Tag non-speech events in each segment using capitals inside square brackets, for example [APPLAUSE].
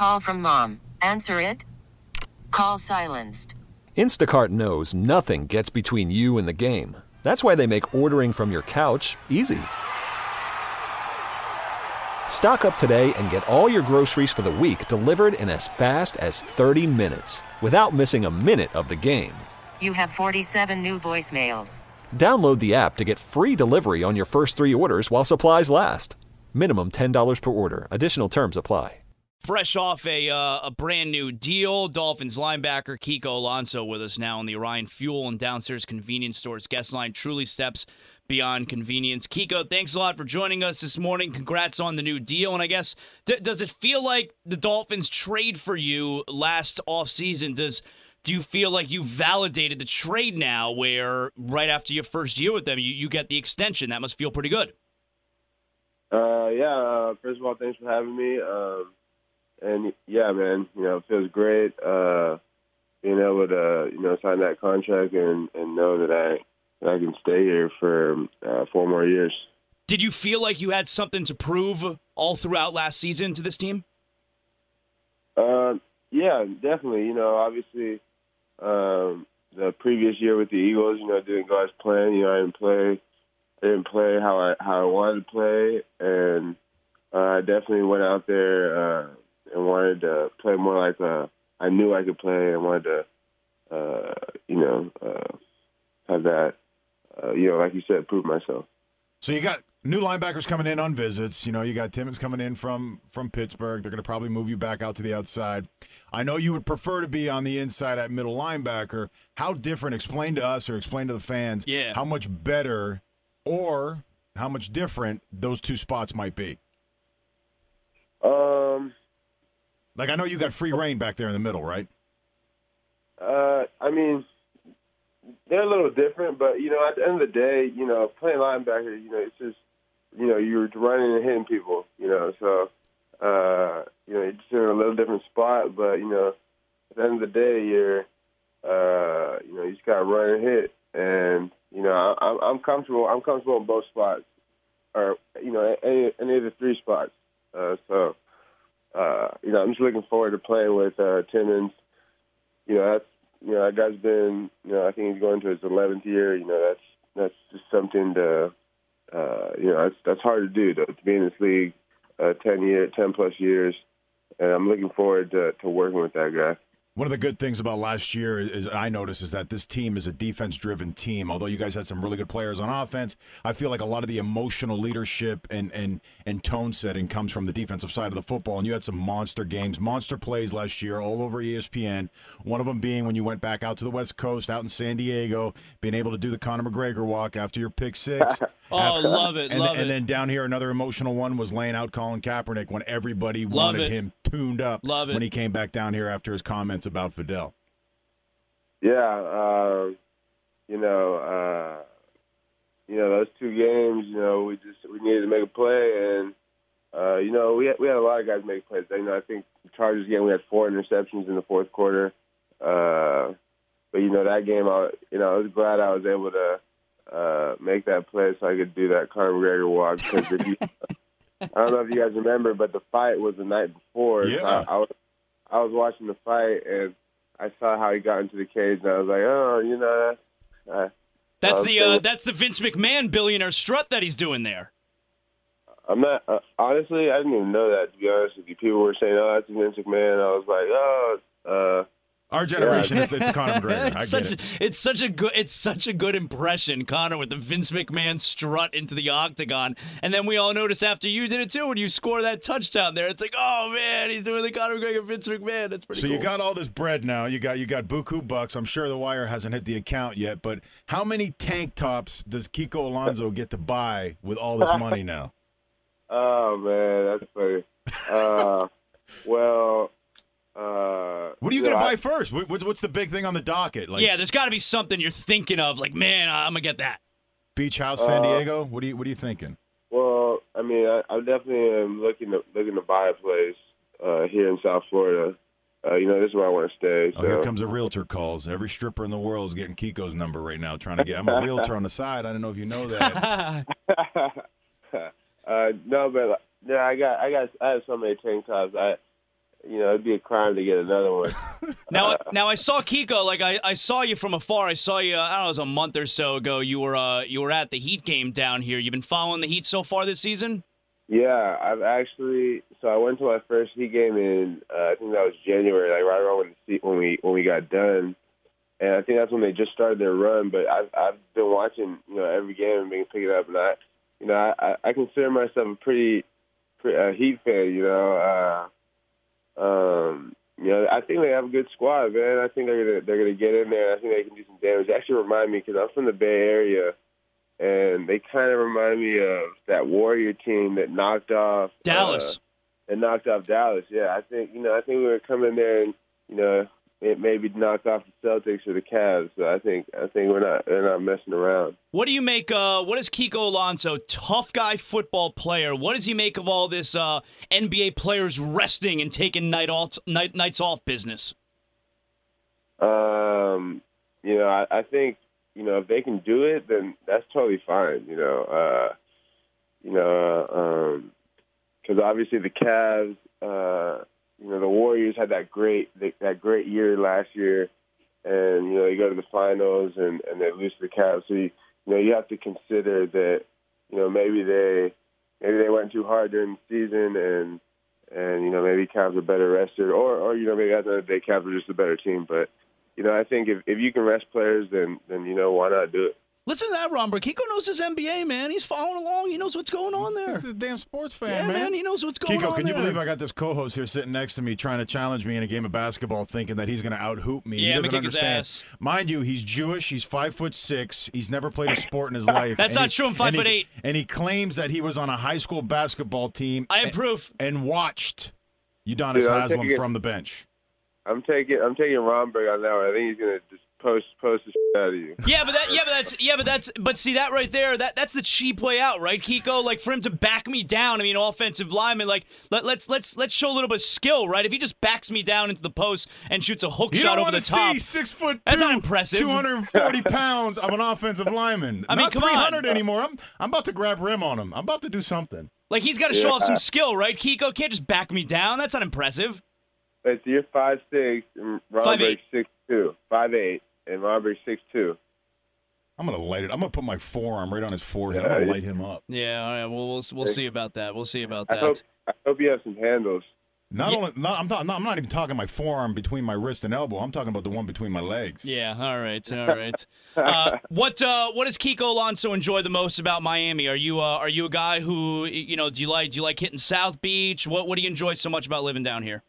Call from mom. Answer it. Call silenced. Instacart knows nothing gets between you and the game. That's why they make ordering from your couch easy. Stock up today and get all your groceries for the week delivered in as fast as 30 minutes without missing a minute of the game. You have 47 new voicemails. Download the app to get free delivery on your first three orders while supplies last. Minimum $10 per order. Additional terms apply. Fresh off a uh, a brand new deal, Dolphins linebacker Kiko Alonso with us now on the Orion Fuel and Downstairs Convenience Stores guest line. Truly steps beyond convenience. Kiko, thanks a lot for joining us this morning. Congrats on the new deal. And I guess, d- does it feel like the Dolphins trade for you last offseason? Does do you feel like you validated the trade now where right after your first year with them, you, you get the extension? That must feel pretty good. Uh, yeah. Uh, first of all, thanks for having me. Um, and yeah, man, you know, it feels great uh, being able to you know sign that contract and and know that I that I can stay here for uh, four more years. Did you feel like you had something to prove all throughout last season to this team? Uh, yeah, definitely. You know, obviously, um, the previous year with the Eagles, you know, didn't go as planned. You know, I didn't play, I didn't play how I how I wanted to play, and uh, I definitely went out there uh, and wanted to play more like uh, I knew I could play, and wanted to, uh, you know, uh, have that, uh, you know, like you said, prove myself. So you got new linebackers coming in on visits. You know, you got Timmons coming in from from Pittsburgh. They're going to probably move you back out to the outside. I know you would prefer to be on the inside at middle linebacker. How different? Explain to us or explain to the fans. Yeah. How much better or how much different those two spots might be. Um, Like I know you got free reign back there in the middle, right? Uh, I mean, they're a little different, but you know, at the end of the day, you know, playing linebacker, you know, it's just, you know, you're running and hitting people, you know, so, uh, you know, you're in a little different spot, but you know, at the end of the day, you're, uh, you know, you just got to run and hit, and you know, I'm I'm comfortable. I'm comfortable in both spots, or you know, any, any of the three spots. Uh, so, uh, you know, I'm just looking forward to playing with uh, Timmons. You know, that's you know, that guy's been, you know, I think he's going to his 11th year. You know, that's that's just something to, uh, you know, that's that's hard to do to, to be in this league, uh, 10 year, 10 plus years, and I'm looking forward to to working with that guy. One of the good things about last year is I noticed is that this team is a defense-driven team. Although you guys had some really good players on offense, I feel like a lot of the emotional leadership and and and tone setting comes from the defensive side of the football. And you had some monster games, monster plays last year all over ESPN. One of them being when you went back out to the West Coast, out in San Diego, being able to do the Conor McGregor walk after your pick six. [LAUGHS] Oh, love it, and, love and it. then down here, another emotional one was laying out Colin Kaepernick when everybody wanted it. him tuned up Love it. when he came back down here after his comments about Fidel. Yeah, uh, you know, uh, you know those two games. You know, we just we needed to make a play, and uh, you know we had, we had a lot of guys make plays. You know, I think the Chargers game we had four interceptions in the fourth quarter. Uh, but you know that game, I you know I was glad I was able to uh, make that play so I could do that Conor McGregor walk. Because if you, [LAUGHS] I don't know if you guys remember, but the fight was the night before. Yeah. I, I was I was watching the fight and I saw how he got into the cage, and I was like, oh, you know, uh, That's the uh, that's the Vince McMahon billionaire strut that he's doing there. I'm not uh, honestly. I didn't even know that. To be honest with you, people were saying, "Oh, that's Vince McMahon." I was like, "Oh, uh, Our generation, it's, it's [LAUGHS] Conor McGregor. I it's get such it. it's such a good it's such a good impression, Conor, with the Vince McMahon strut into the octagon, and then we all notice after you did it too when you score that touchdown there. It's like, oh man, he's doing the Conor McGregor Vince McMahon. That's pretty. So cool. you got all this bread now. You got you got buku bucks. I'm sure the wire hasn't hit the account yet, but how many tank tops does Kiko Alonso get to buy with all this money now? [LAUGHS] oh man, that's funny." Uh, well, uh, What are you yeah, going to buy first? What- What's, what's the big thing on the docket? Like yeah, there's got to be something you're thinking of, like, man, I'm gonna get that. Beach House, San Uh, Diego. What are you What are you thinking? Well, I mean, I, I definitely am looking to looking to buy a place uh, here in South Florida. Uh, you know, this is where I want to stay. Oh, here comes a realtor calls. Every stripper in the world is getting Kiko's number right now, trying to get. I'm a realtor on the side. I don't know if you know that. [LAUGHS] [LAUGHS] uh, no, but yeah, I got, I got, I have so many tank tops. I, you know, it'd be a crime to get another one. [LAUGHS] Now, now I saw Kiko. Like I, I saw you from afar. I saw you. I don't know. It was a month or so ago. You were, uh, you were at the Heat game down here. You've been following the Heat so far this season. Yeah, I've actually. So I went to my first Heat game in uh, I think that was January, like right around when the when we when we got done, and I think that's when they just started their run. But I've I've been watching you know every game and been picking up, and I you know I I, consider myself a pretty, pretty uh, Heat fan. You know, uh, um, you know I think they have a good squad, man. I think they're gonna they're gonna get in there. I think they can do some damage. They actually remind me because I'm from the Bay Area and they kind of remind me of that Warrior team that knocked off Dallas. Uh, and knocked off Dallas. Yeah, I think you know I think we were coming there and you know it maybe knock off the Celtics or the Cavs. So I think I think we're not we're not messing around. What do you make? Uh, what is Kiko Alonso, tough guy football player? What does he make of all this uh, NBA players resting and taking night off, night, nights off business? Um, you know, I, I think you know if they can do it, then that's totally fine. You know, uh, you know, um, because obviously the Cavs, uh, you know, the Warriors had that great that great year last year, and you know they go to the finals and and they lose to the Cavs. So you, you know you have to consider that you know maybe they maybe they went too hard during the season and and you know maybe Cavs are better rested or or you know maybe at the end of the day Cavs are just a better team. But you know I think if if you can rest players then then you know why not do it. Listen to that, Romberg. Kiko knows his NBA, man. He's following along. He knows what's going on there. This is a damn sports fan, Yeah, man. He knows what's going Kiko, on Kiko, can you there. believe I got this co-host here sitting next to me trying to challenge me in a game of basketball, thinking that he's going to out-hoop me? Yeah, he doesn't gonna his understand. ass. Mind you, he's Jewish. He's five foot six. He's never played a sport in his [LAUGHS] life. That's and not he- true. I'm five and he- foot eight. and he claims that he was on a high school basketball team. I have and- proof. And watched Udonis Dude, Haslem taking- from the bench. I'm taking I'm taking Romberg on that one. I think he's gonna just post post the shit out of you. Yeah, but that yeah, but that's yeah, but that's but see that right there, that that's the cheap way out, right, Kiko? Like for him to back me down, I mean, offensive lineman, like let, let's let's let's show a little bit of skill, right? If he just backs me down into the post and shoots a hook You shot don't over the to top, see six foot two, That's not impressive. 240 [LAUGHS] pounds of an offensive lineman. I mean, not come on. 300 anymore. I'm, I'm about to grab rim on him. I'm about to do something. like he's got to show off some skill, right, Kiko? Can't just back me down. That's not impressive. Wait, so you're five six and Five eight. Romberg six two. Five eight and Romberg six two. I'm gonna light it. I'm gonna put my forearm right on his forehead. I'm gonna light him up. Yeah, all right. Well, we'll we'll see about that. We'll see about I that. hope I hope you have some handles. Not Yeah. only, not, I'm, not, I'm not even talking my forearm between my wrist and elbow. I'm talking about the one between my legs. Yeah, all right, all right. Uh, [LAUGHS] what uh, what does Kiko Alonso enjoy the most about Miami? Are you uh, are you a guy who you know do you like do you like hitting South Beach? What what do you enjoy so much about living down here?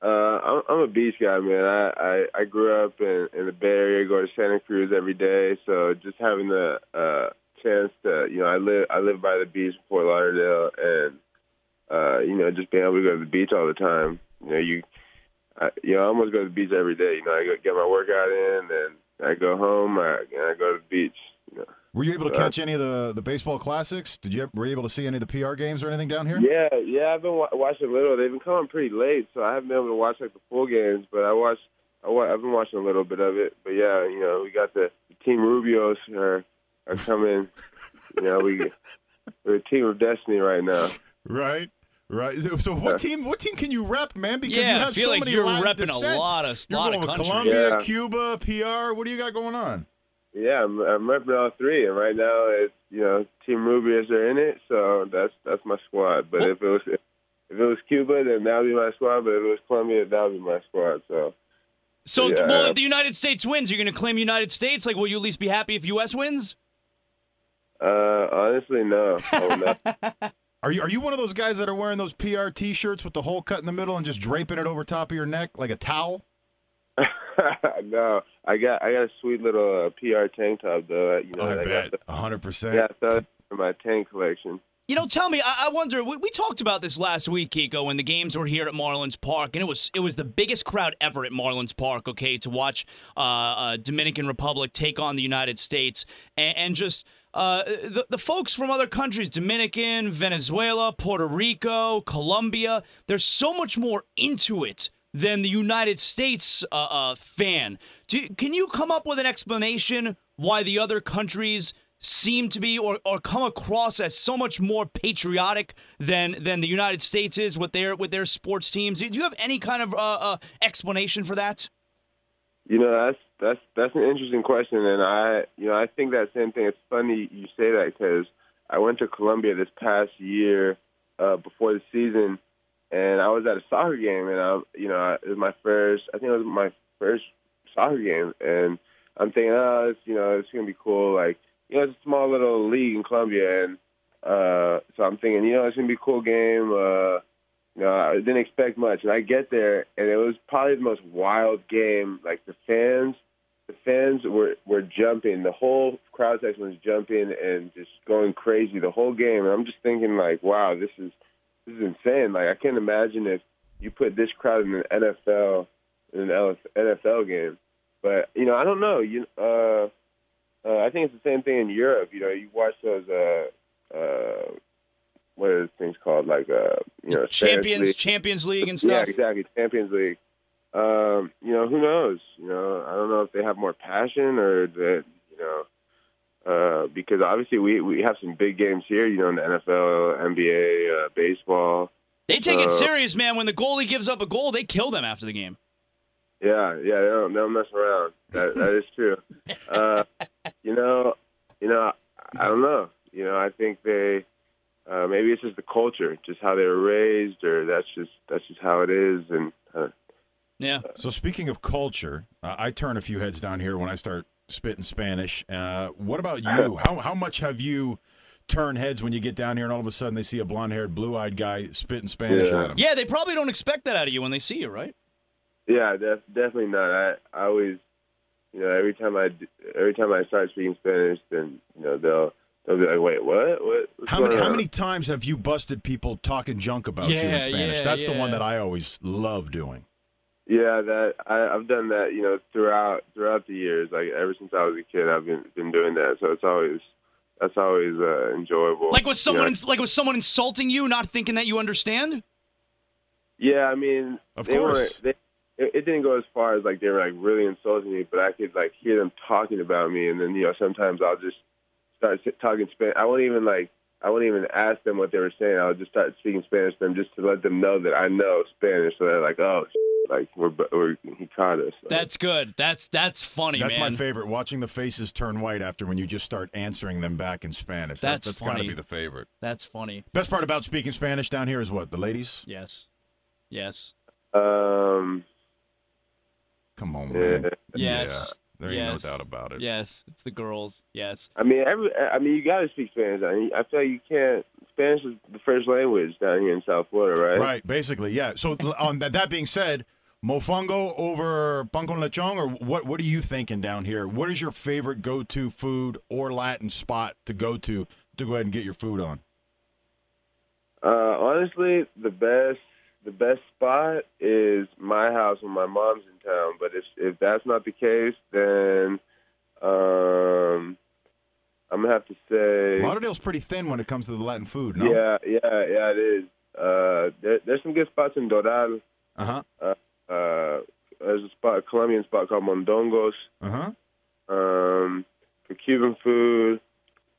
Uh, I'm, I'm a beach guy, man. I, I, I grew up in, in the Bay Area, go to Santa Cruz every day. So just having the uh, chance to, you know, I live I live by the beach in Fort Lauderdale, and uh, you know, just being able to go to the beach all the time. You know, you, I, you know, I almost go to the beach every day. You know, I go get my workout in, and I go home, I, and I go to the beach. You know. Were you able to Uh, catch any of the, the baseball classics? Did you were you able to see any of the PR games or anything down here? Yeah, yeah, I've been wa- watching a little. They've been coming pretty late, so I haven't been able to watch like the full games. But I watched, I wa- I've been watching a little bit of it. But yeah, you know, we got the, the Team Rubios are are coming. you know, we we're a team of destiny right now. Right. Right. So, so what team? What team can you rep, man? Because yeah, you I have feel so like many you're Latin repping descent. a lot of You're lot going of with. Colombia, Yeah. Cuba, PR. What do you got going on? Yeah, I'm, I'm repping all three, and right now it's you know Team Rubios are in it, so that's that's my squad. But Well- if it was if it was Cuba, then that would be my squad. But if it was Colombia, that would be my squad. So. So, Yeah. well, if the United States wins, you're going to claim United States. Like, will you at least be happy if U.S. wins? Uh, honestly, no. I would. [LAUGHS] Are you are you one of those guys that are wearing those PR T-shirts with the hole cut in the middle and just draping it over top of your neck like a towel? [LAUGHS] no, I got I got a sweet little uh, PR tank top though. You know, I got bet, hundred percent. yeah, so for my tank collection. You know, tell me. I, I wonder. We, we talked about this last week, Kiko, when the games were here at Marlins Park, and it was it was the biggest crowd ever at Marlins Park. Okay, to watch uh, uh, Dominican Republic take on the United States, and, and just uh, the the folks from other countries, Dominican, Venezuela, Puerto Rico, Colombia. There's so much more into it than the United States uh, uh, fan. Do, can you come up with an explanation why the other countries seem to be or, or come across as so much more patriotic than than the United States is with their with their sports teams. Do you have any kind of uh, uh, explanation for that? You know, that's that's that's an interesting question, and I, you know, I think that same thing. It's funny you say that because I went to Colombia this past year uh, before the season, and I was at a soccer game, and I, you know, it was my first. I think it was my first soccer game, and I'm thinking, oh, it's, you know, it's gonna be cool. Like, you know, it's a small little league in Colombia, and uh, so I'm thinking, you know, it's gonna be a cool game. Uh, you know, I didn't expect much, and I get there, and it was probably the most wild game. Like the fans, the fans were were jumping. The whole crowd section was jumping and just going crazy the whole game. And I'm just thinking, like, wow, this is this is insane. Like, I can't imagine if you put this crowd in an NFL in an NFL game. But you know, I don't know. You, uh, uh, I think it's the same thing in Europe. You know, you watch those. Uh, uh, what are those things called? Like, uh, you know, Champions League. Champions League and stuff. Yeah, exactly. Champions League. Um, you know, who knows? You know, I don't know if they have more passion or that, you know, uh, because obviously we we have some big games here. You know, in the NFL, NBA, uh, baseball. They take it Uh, serious, man. When the goalie gives up a goal, they kill them after the game. Yeah, yeah, they don't, they don't mess around. That that is true. [LAUGHS] Uh, you know, you know, I don't know. You know, I think they uh, maybe it's just the culture, just how they were raised, or that's just that's just how it is. And uh, Yeah. So speaking of culture, uh, I turn a few heads down here when I start spitting Spanish. Uh, what about you? How how much have you turned heads when you get down here and all of a sudden they see a blonde-haired, blue-eyed guy spitting Spanish Yeah. at them? Yeah, they probably don't expect that out of you when they see you, right? yeah, def- definitely not. I I always, you know, every time I every time I start speaking Spanish, then you know they'll they'll be like, wait, what? What? What's How many going how many times have you busted people talking junk about you in Spanish? yeah, That's the one that I always love doing. Yeah, that I, I've done that. You know, throughout throughout the years, like ever since I was a kid, I've been been doing that. So it's always that's always uh, enjoyable. Like with someone, You know? like with someone insulting you, not thinking that you understand. Yeah, I mean, Of they course. weren't. They, it, it didn't go as far as like they were like really insulting me, but I could like hear them talking about me, and then you know sometimes I'll just start talking Spanish. I won't even like I wouldn't even ask them what they were saying. I would just start speaking Spanish to them just to let them know that I know Spanish, so they're like, oh, like we're, we're he caught us. So, That's good. That's that's funny, That's man. my favorite. Watching the faces turn white after when you just start answering them back in Spanish. That- That's that's got to be the favorite. That's funny. Best part about speaking Spanish down here is what? The ladies? Yes. Yes. um, Come on, Yeah. man. Yes. Yeah, there ain't Yes. no doubt about it. Yes. It's the girls. Yes. I mean, every I mean, you got to speak Spanish. I mean, I feel like you can't. Spanish is the first language down here in South Florida, right? Right, basically, yeah. So on that, that being said, mofongo over pan con lechon, or what? What are you thinking down here? What is your favorite go-to food or Latin spot to go to to go ahead and get your food on? Uh, honestly, the best the best spot is my house when my mom's in town. But if if that's not the case, then um, I'm gonna have to say, Lauderdale's pretty thin when it comes to the Latin food. No. yeah, yeah, yeah, it is. Uh, there, there's some good spots in Doral. Uh huh. Uh, there's a spot, a Colombian spot called Mondongos. Uh huh. Um, for Cuban food,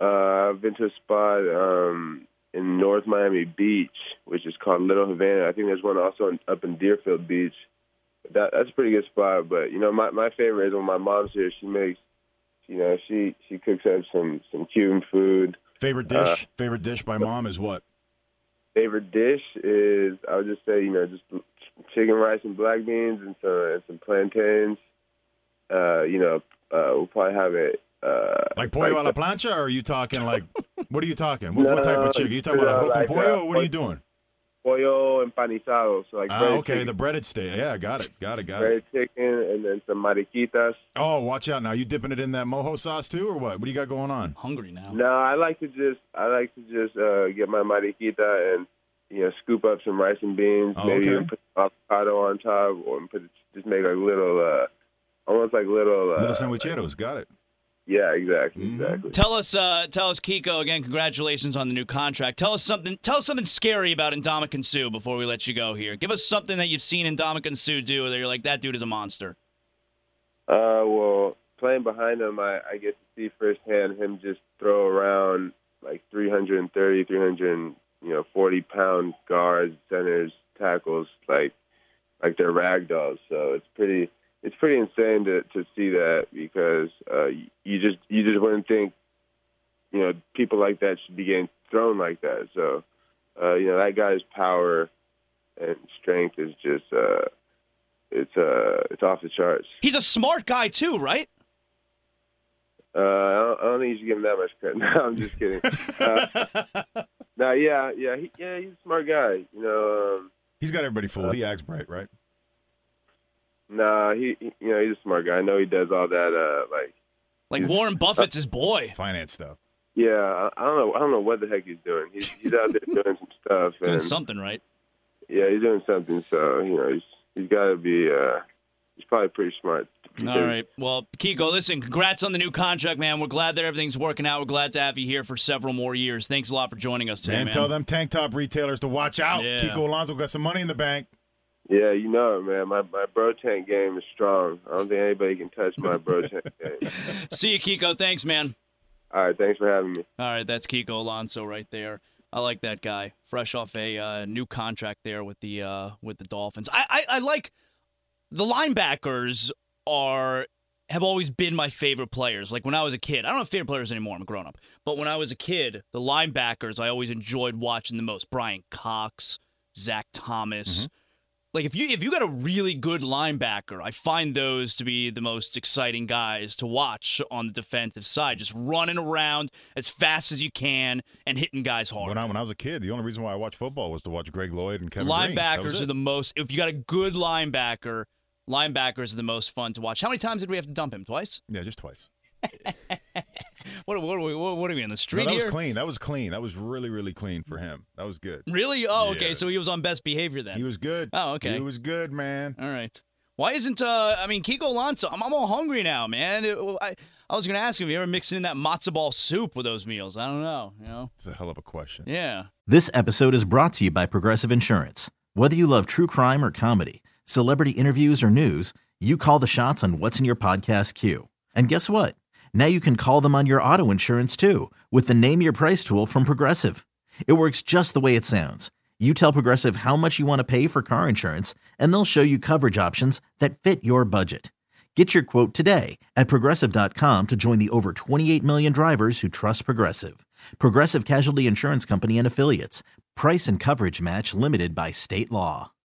uh, I've been to a spot um, in North Miami Beach, which is called Little Havana. I think there's one also in, up in Deerfield Beach. That that's a pretty good spot. But you know, my my favorite is when my mom's here. She makes, you know, she she cooks up some some Cuban food. Favorite dish? favorite dish by mom is what? Favorite dish is I would just say you know just chicken rice and black beans and some and some plantains. Uh, you know, uh, we'll probably have it. Uh, Like pollo a la plancha, or are you talking like? what are you talking? What, [LAUGHS] what type of chicken? Are you talking about a no, hook like, pollo, uh, or what are you doing? Pollo empanizado, so like Ah, breaded okay, chicken, the breaded steak. Yeah, got it, got it, got it. breaded chicken, and then some mariquitas. Oh, watch out now! You dipping it in that mojo sauce too, or what? What do you got going on? Hungry now. No, I like to just I like to just uh, get my mariquita and you know scoop up some rice and beans, Oh, maybe okay. even put avocado on top, or put just make like little, uh, almost like little, uh, Little sandwicheros, got it. Yeah, exactly, Mhm. exactly. Tell us, uh, tell us, Kiko. Again, congratulations on the new contract. Tell us something. Tell us something scary about Ndamukong Suh before we let you go here. Give us something that you've seen Ndamukong Suh do that you're like, that dude is a monster. Uh, well, playing behind him, I, I get to see firsthand him just throw around like 330, 300, you know, 40 pound guards, centers, tackles, like like they're rag dolls. So it's pretty it's pretty insane to to see that because uh, you just you just wouldn't think you know people like that should be getting thrown like that. So uh, you know that guy's power and strength is just uh, it's uh it's off the charts. He's a smart guy too, right? Uh, I, don't, I don't think you should give him that much credit. [LAUGHS] No, I'm just kidding. Uh, [LAUGHS] no, yeah, yeah, he, yeah, he's a smart guy. You know, um, He's got everybody fooled. He acts bright, right? Nah, he, he, you know, he's a smart guy. I know he does all that, uh, like, Like Warren Buffett's his boy. Finance stuff. yeah, I, I don't know, I don't know what the heck he's doing. He's he's out there doing some stuff, Doing and something right. yeah, he's doing something. So you know, he's he's got to be, uh, he's probably pretty smart. All right. Well, Kiko, listen, congrats on the new contract, man. We're glad that everything's working out. We're glad to have you here for several more years. Thanks a lot for joining us today, Man, man. tell them tank top retailers to watch out. Yeah. Kiko Alonso got some money in the bank. Yeah, you know it, man. My my bro tank game is strong. I don't think anybody can touch my bro tank [LAUGHS] game. See you, Kiko. Thanks, man. All right, thanks for having me. All right, that's Kiko Alonso right there. I like that guy. Fresh off a uh, new contract there with the uh, with the Dolphins. I, I I like the linebackers are have always been my favorite players. Like when I was a kid, I don't have favorite players anymore. I'm a grown up. But when I was a kid, the linebackers I always enjoyed watching the most. Bryan Cox, Zach Thomas. Like if you if you got a really good linebacker, I find those to be the most exciting guys to watch on the defensive side, just running around as fast as you can and hitting guys hard. When I, when I was a kid, the only reason why I watched football was to watch Greg Lloyd and Kevin Greene. That was linebackers are the most. If you got a good linebacker, linebackers are the most fun to watch. How many times did we have to dump him? Twice? Yeah, just twice. [LAUGHS] [LAUGHS] What, what, are, we, what, what are we in the No, street that was here? clean. That was clean. That was really, really clean for him. That was good. Really? Oh, okay. So he was on best behavior then. He was good. Oh, okay. He was good, man. All right. Why isn't uh? I mean, Kiko Alonso. I'm, I'm all hungry now, man. It- I I was gonna ask him. If you ever mixing in that matzo ball soup with those meals? I don't know. You know? It's a hell of a question. Yeah. This episode is brought to you by Progressive Insurance. Whether you love true crime or comedy, celebrity interviews or news, you call the shots on what's in your podcast queue. And guess what? Now you can call them on your auto insurance too with the Name Your Price tool from Progressive. It works just the way it sounds. You tell Progressive how much you want to pay for car insurance, and they'll show you coverage options that fit your budget. Get your quote today at progressive.com to join the over 28 million drivers who trust Progressive. Progressive Casualty Insurance Company and Affiliates. Price and coverage match limited by state law.